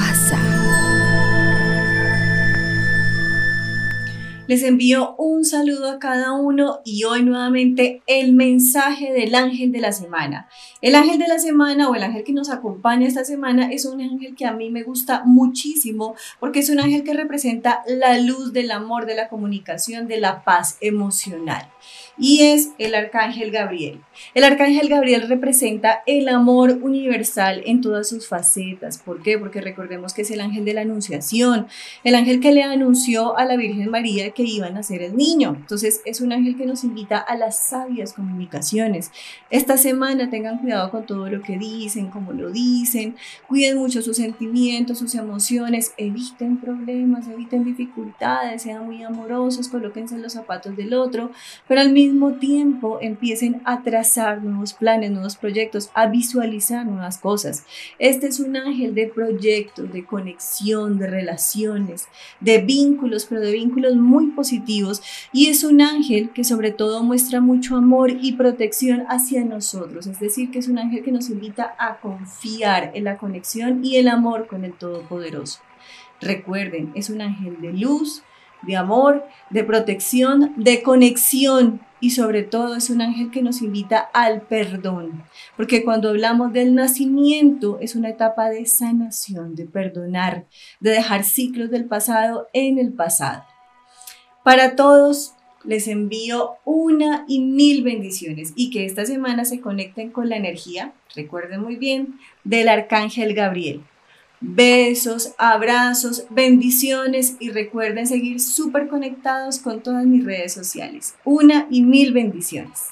哇塞。Les envío un saludo a cada uno y hoy nuevamente el mensaje del ángel de la semana. El ángel de la semana o el ángel que nos acompaña esta semana es un ángel que a mí me gusta muchísimo porque es un ángel que representa la luz del amor, de la comunicación, de la paz emocional y es el arcángel Gabriel. El arcángel Gabriel representa el amor universal en todas sus facetas. ¿Por qué? Porque recordemos que es el ángel de la anunciación, el ángel que le anunció a la Virgen María que iba a nacer el niño. Entonces es un ángel que nos invita a las sabias comunicaciones. Esta semana tengan cuidado con todo lo que dicen, cómo lo dicen, cuiden mucho sus sentimientos, sus emociones, eviten problemas, eviten dificultades, sean muy amorosos, colóquense en los zapatos del otro, pero al mismo tiempo empiecen a trazar nuevos planes, nuevos proyectos, a visualizar nuevas cosas. Este es un ángel de proyectos, de conexión, de relaciones, de vínculos, pero de vínculos muy positivos. Y es un ángel que sobre todo muestra mucho amor y protección hacia nosotros. Es decir, que es un ángel que nos invita a confiar en la conexión y el amor con el Todopoderoso. Recuerden, es un ángel de luz, de amor, de protección, de conexión y sobre todo es un ángel que nos invita al perdón, porque cuando hablamos del nacimiento es una etapa de sanación, de perdonar, de dejar ciclos del pasado en el pasado. Para todos les envío una y mil bendiciones y que esta semana se conecten con la energía, recuerden muy bien, del arcángel Gabriel. Besos, abrazos, bendiciones y recuerden seguir súper conectados con todas mis redes sociales. Una y mil bendiciones.